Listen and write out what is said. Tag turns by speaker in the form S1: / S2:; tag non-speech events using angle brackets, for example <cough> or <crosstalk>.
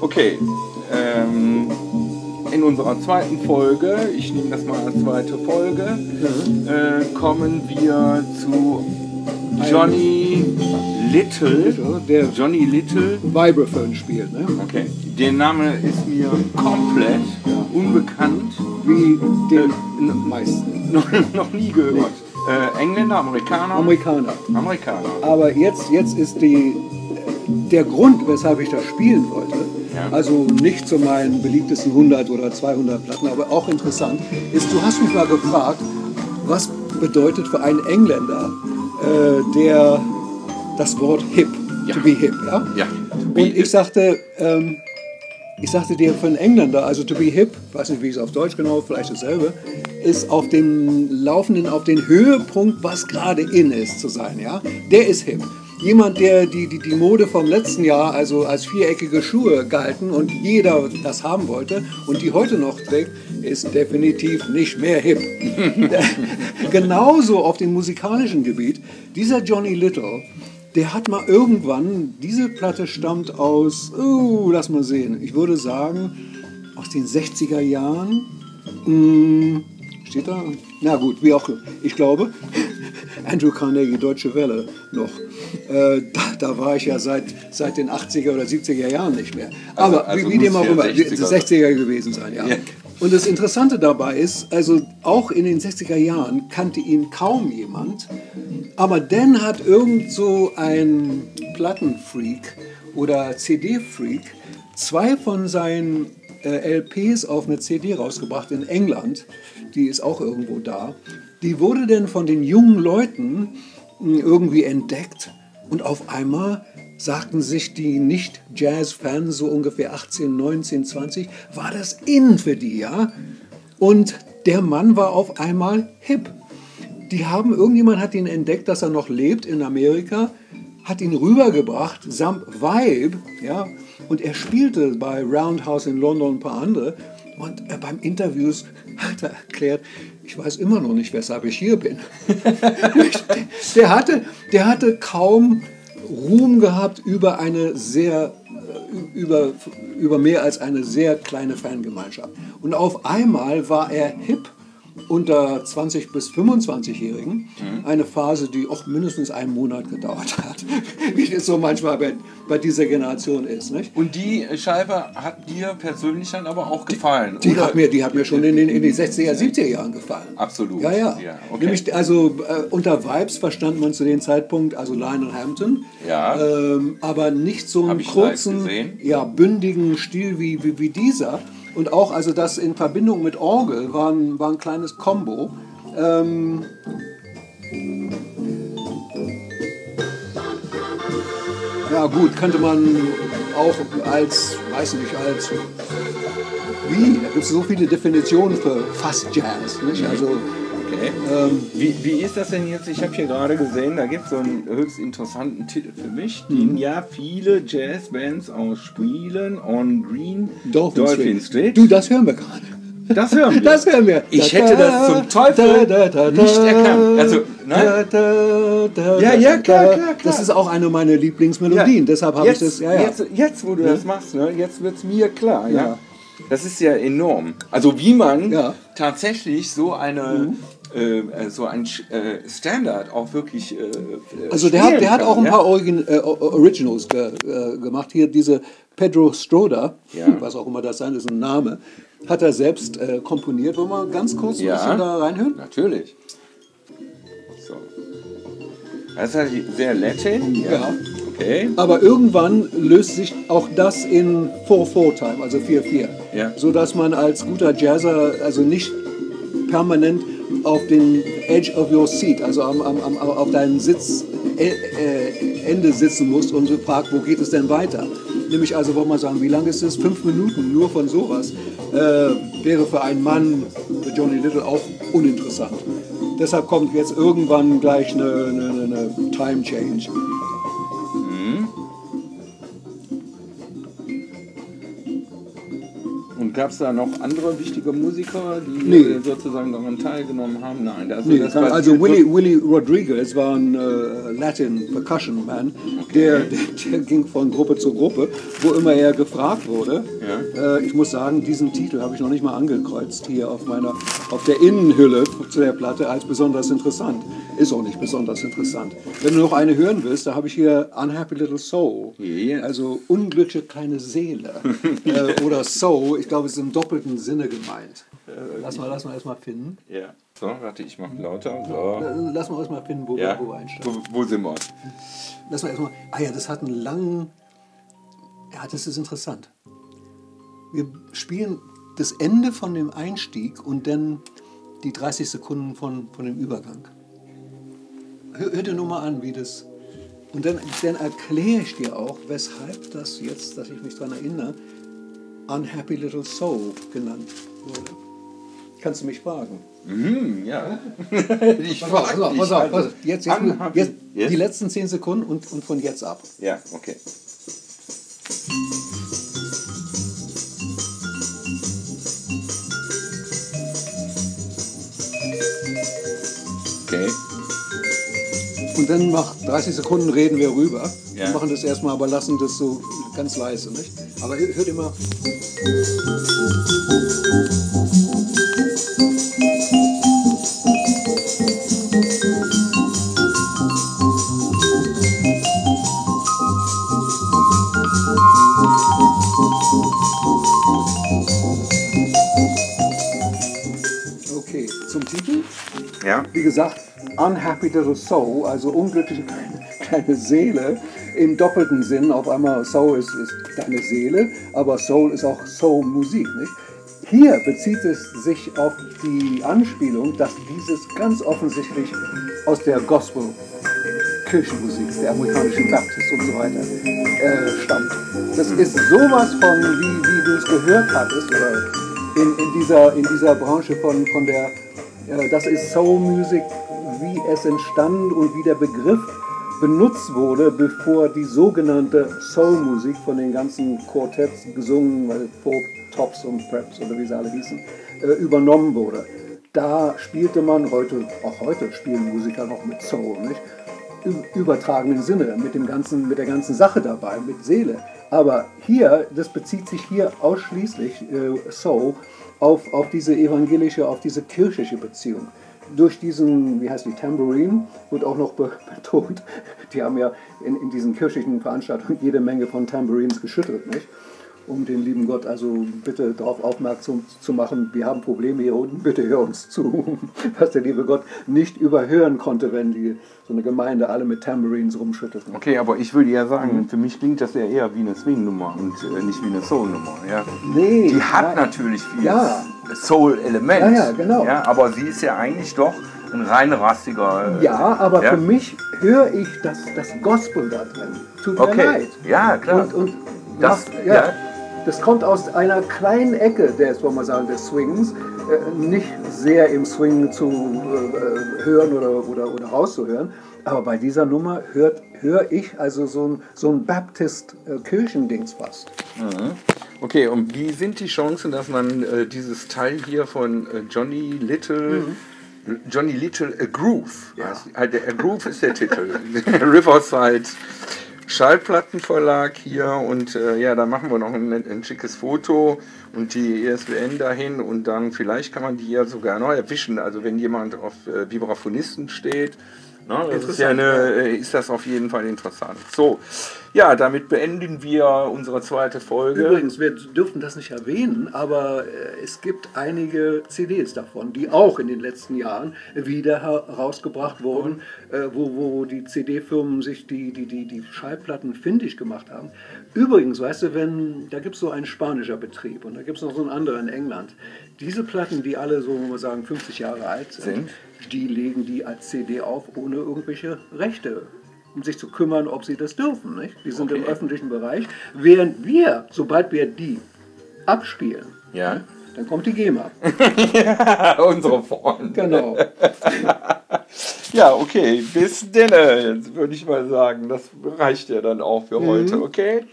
S1: Okay. Ähm, in unserer zweiten Folge, ich nehme das mal als zweite Folge, äh, kommen wir zu Johnny Little.
S2: Der
S1: Johnny Little.
S2: Vibraphone spielt, ne?
S1: Okay. Der Name ist mir komplett unbekannt.
S2: Wie den
S1: Äh,
S2: meisten. <laughs>
S1: noch, noch nie gehört. Äh, Engländer, Amerikaner?
S2: Amerikaner.
S1: Amerikaner.
S2: Aber jetzt, jetzt ist die, der Grund, weshalb ich das spielen wollte,
S1: Ja.
S2: also nicht zu meinen beliebtesten 100 oder 200 Platten, aber auch interessant, ist, du hast mich mal gefragt, was bedeutet für einen Engländer äh, der, das Wort hip,
S1: Ja.
S2: to be hip, ja?
S1: Ja.
S2: Und ich sagte, ähm, ich sagte dir für einen Engländer, also to be hip, weiß nicht, wie ich es auf Deutsch genau, vielleicht dasselbe, ist auf dem Laufenden, auf den Höhepunkt, was gerade in ist, zu sein. Ja? Der ist hip. Jemand, der die, die, die Mode vom letzten Jahr, also als viereckige Schuhe galten und jeder das haben wollte und die heute noch trägt, ist definitiv nicht mehr hip. <laughs> Genauso auf dem musikalischen Gebiet, dieser Johnny Little, der hat mal irgendwann, diese Platte stammt aus, uh, lass mal sehen, ich würde sagen, aus den 60er Jahren. Hm, steht da? Na gut, wie auch, ich glaube, Andrew Carnegie, Deutsche Welle noch. Äh, da, da war ich ja seit, seit den 80er oder 70er Jahren nicht mehr. Aber
S1: also
S2: wie, wie dem auch immer,
S1: 60er
S2: 60er gewesen sein, ja.
S1: Ja.
S2: Und das Interessante dabei ist, also auch in den 60er Jahren kannte ihn kaum jemand, aber dann hat irgend so ein Plattenfreak oder CD-Freak zwei von seinen äh, LPs auf eine CD rausgebracht in England, die ist auch irgendwo da. Die wurde dann von den jungen Leuten mh, irgendwie entdeckt und auf einmal sagten sich die Nicht-Jazz-Fans, so ungefähr 18, 19, 20, war das in für die, ja? Und der Mann war auf einmal hip. Die haben, irgendjemand hat ihn entdeckt, dass er noch lebt in Amerika, hat ihn rübergebracht, samt Vibe, ja, und er spielte bei Roundhouse in London ein paar andere. Und äh, beim Interviews hat er erklärt, ich weiß immer noch nicht, weshalb ich hier bin. <laughs> der, hatte, der hatte kaum Ruhm gehabt über eine sehr, äh, über, über mehr als eine sehr kleine Fangemeinschaft. Und auf einmal war er hip unter 20 bis 25-Jährigen. Eine Phase, die auch mindestens einen Monat gedauert hat, <laughs> wie das so manchmal bei, bei dieser Generation ist. Nicht?
S1: Und die Scheibe hat dir persönlich dann aber auch gefallen?
S2: Die
S1: oder?
S2: hat, mir, die hat mir schon in den, in den 60er, 70er Jahren gefallen.
S1: Absolut.
S2: Ja, ja.
S1: Ja, okay.
S2: Nämlich, also äh, unter Vibes verstand man zu dem Zeitpunkt, also Lionel Hampton,
S1: Ja.
S2: ähm, aber nicht so einen kurzen, ja, bündigen Stil wie, wie, wie dieser. Und auch, also das in Verbindung mit Orgel war ein, war ein kleines Combo. Ähm, ja gut, könnte man auch als, weiß nicht, als wie? Da gibt es so viele Definitionen für fast Jazz. Nicht? Also,
S1: Okay.
S2: ähm,
S1: Wie, wie ist das denn jetzt? Ich habe hier gerade gesehen, da gibt es so einen höchst interessanten Titel für mich, den
S2: Mhm.
S1: ja viele Jazzbands ausspielen, On Green
S2: Dolphin,
S1: Dolphin Street.
S2: Du, das hören wir gerade.
S1: Das hören wir. <laughs>
S2: Das hören wir.
S1: Ich hätte das zum Teufel nicht erkannt. Also, ne? Ja, ja, klar, klar, klar.
S2: Das ist auch eine meiner Lieblingsmelodien. Deshalb habe ich das. Ja, ja.
S1: Jetzt, jetzt, wo du das machst, ne, jetzt wird es mir klar. Ja.
S2: Ja.
S1: Das ist ja enorm. Also wie man
S2: Ja. Mhm.
S1: tatsächlich so eine äh, äh, so ein äh, Standard auch wirklich äh, äh,
S2: Also der hat, der hat
S1: kann,
S2: auch ein
S1: ja?
S2: paar Origin, äh, Originals ge, äh, gemacht. Hier diese Pedro Stroda,
S1: Ja.
S2: was auch immer das sein ist, ein Name, hat er selbst äh, komponiert. Wollen wir ganz kurz ein
S1: Ja.
S2: bisschen da reinhören?
S1: Natürlich. So. Das ist halt sehr Latin. Ja. Okay.
S2: Aber irgendwann löst sich auch das in 4-4-Time, also 4-4.
S1: Ja.
S2: So dass man als guter Jazzer also nicht permanent auf den Edge of your seat, also am, am, am, auf deinem Sitz, äh, äh, Ende sitzen musst und fragt, wo geht es denn weiter? Nämlich also, wollen wir sagen, wie lange ist es? Fünf Minuten nur von sowas. Äh, wäre für einen Mann, für Johnny Little, auch uninteressant. Deshalb kommt jetzt irgendwann gleich eine, eine, eine Time Change.
S1: Gab es da noch andere wichtige Musiker, die
S2: Nee.
S1: sozusagen daran teilgenommen haben? Nein, also,
S2: Nee, kann, also Willie, Willie Rodriguez war ein äh, Latin Percussion Man, der, der, der ging von Gruppe zu Gruppe, wo immer er gefragt wurde.
S1: Ja.
S2: Äh, ich muss sagen, diesen Titel habe ich noch nicht mal angekreuzt hier auf meiner, auf der Innenhülle zu der Platte als besonders interessant. Ist auch nicht besonders interessant. Wenn du noch eine hören willst, da habe ich hier Unhappy Little Soul,
S1: Yes.
S2: also unglückliche kleine Seele <laughs> äh, oder Soul. Ich glaube, es ist im doppelten Sinne gemeint. Lass mal, lass mal erstmal finden.
S1: Ja. So, warte, ich mache lauter. So.
S2: Äh, Lass mal erstmal finden, wo,
S1: Ja.
S2: wir, wo wir einsteigen.
S1: Wo, wo sind wir?
S2: Lass mal erstmal. Ah ja, das hat einen langen. Ja, das ist interessant. Wir spielen das Ende von dem Einstieg und dann die 30 Sekunden von, von dem Übergang. Hör, hör dir nur mal an, wie das. Und dann, dann erkläre ich dir auch, weshalb das jetzt, dass ich mich daran erinnere, Unhappy Little Soul genannt wurde. Kannst du mich fragen?
S1: Mhm, ja. <laughs> ich
S2: Pass auf, pass auf, pass auf, pass auf. Jetzt, jetzt, jetzt
S1: Yes?
S2: die letzten 10 Sekunden und, und von jetzt ab.
S1: Ja, okay. Okay.
S2: Und dann nach 30 Sekunden reden wir rüber.
S1: Ja.
S2: Wir machen das erstmal, aber lassen das so ganz leise. Nicht? Aber hör- hört immer. Okay, zum Titel.
S1: Ja.
S2: Wie gesagt, unhappy little soul, also unglückliche <laughs> kleine, Seele im doppelten Sinn. Auf einmal Soul ist, ist deine Seele, aber Soul ist auch Soul-Musik. Hier bezieht es sich auf die Anspielung, dass dieses ganz offensichtlich aus der Gospel Kirchenmusik, der amerikanischen Baptist und so weiter äh, stammt. Das ist sowas von, wie, wie du es gehört hattest, oder in, in, dieser, in dieser Branche von, von der, äh, das ist Soul Music, wie es entstand und wie der Begriff benutzt wurde, bevor die sogenannte Soul-Musik von den ganzen Quartetts gesungen, weil Folk, Tops und Preps oder wie sie alle hießen, äh, übernommen wurde. Da spielte man heute, auch heute spielen Musiker noch mit Soul, nicht? Im übertragenen Sinne, mit, dem ganzen, mit der ganzen Sache dabei, mit Seele. Aber hier, das bezieht sich hier ausschließlich, äh, Soul, auf, auf diese evangelische, auf diese kirchliche Beziehung. Durch diesen, wie heißt die, Tambourine, wird auch noch be- <laughs> betont, die haben ja in, in diesen kirchlichen Veranstaltungen jede Menge von Tambourines geschüttelt, nicht? Um den lieben Gott also bitte darauf aufmerksam zu machen, wir haben Probleme hier unten, bitte hör uns zu. <laughs> Was der liebe Gott nicht überhören konnte, wenn die, so eine Gemeinde alle mit Tambourines rumschüttelten.
S1: Okay, aber ich würde ja sagen, für mich klingt das ja eher wie eine Swing-Nummer und äh, nicht wie eine Soul-Nummer. Ja.
S2: Nee,
S1: Die hat
S2: nein.
S1: natürlich viel
S2: Ja.
S1: Soul-Element.
S2: Ja, ja, genau.
S1: Ja, aber sie ist ja eigentlich doch ein rein rassiger. äh,
S2: Ja, aber
S1: ja.
S2: für mich höre ich das, das Gospel da drin. Tut mir
S1: Okay,
S2: leid.
S1: ja, klar.
S2: Und, und
S1: Das-
S2: macht- ja,
S1: ja.
S2: Das kommt aus einer kleinen Ecke des, wollen wir sagen, des Swings. Äh, nicht sehr im Swing zu äh, hören oder, oder, oder rauszuhören. Aber bei dieser Nummer hört höre ich also so ein, so ein Baptist-Kirchendings fast.
S1: Okay, und wie sind die Chancen, dass man äh, dieses Teil hier von äh, Johnny Little, Johnny Little A Groove,
S2: Ja.
S1: der A Groove ist der Titel, <laughs> Riverside Schallplattenverlag hier und äh, ja, da machen wir noch ein, ein schickes Foto und die ESWN dahin und dann vielleicht kann man die ja sogar noch erwischen, also wenn jemand auf äh, Vibraphonisten steht, Ne, das ist, ja eine, äh, ist das auf jeden Fall interessant. So, ja, damit beenden wir unsere zweite Folge.
S2: Übrigens, wir dürften das nicht erwähnen, aber äh, es gibt einige CDs davon, die auch in den letzten Jahren wieder herausgebracht wurden, äh, wo, wo die CD-Firmen sich die, die, die, die Schallplatten findig gemacht haben. Übrigens, weißt du, wenn, da gibt es so einen spanischer Betrieb und da gibt es noch so einen anderen in England. Diese Platten, die alle so, sagen, 50 Jahre alt sind,
S1: Sind?
S2: Die legen die als CD auf, ohne irgendwelche Rechte um sich zu kümmern, ob sie das dürfen. Nicht? Die sind im
S1: Okay.
S2: öffentlichen Bereich. Während wir, sobald wir die abspielen,
S1: Ja.
S2: dann kommt die GEMA. <laughs>
S1: Unsere Freunde.
S2: Genau. <laughs>
S1: Ja, okay, bis denn. Jetzt würde ich mal sagen, das reicht ja dann auch für heute, okay?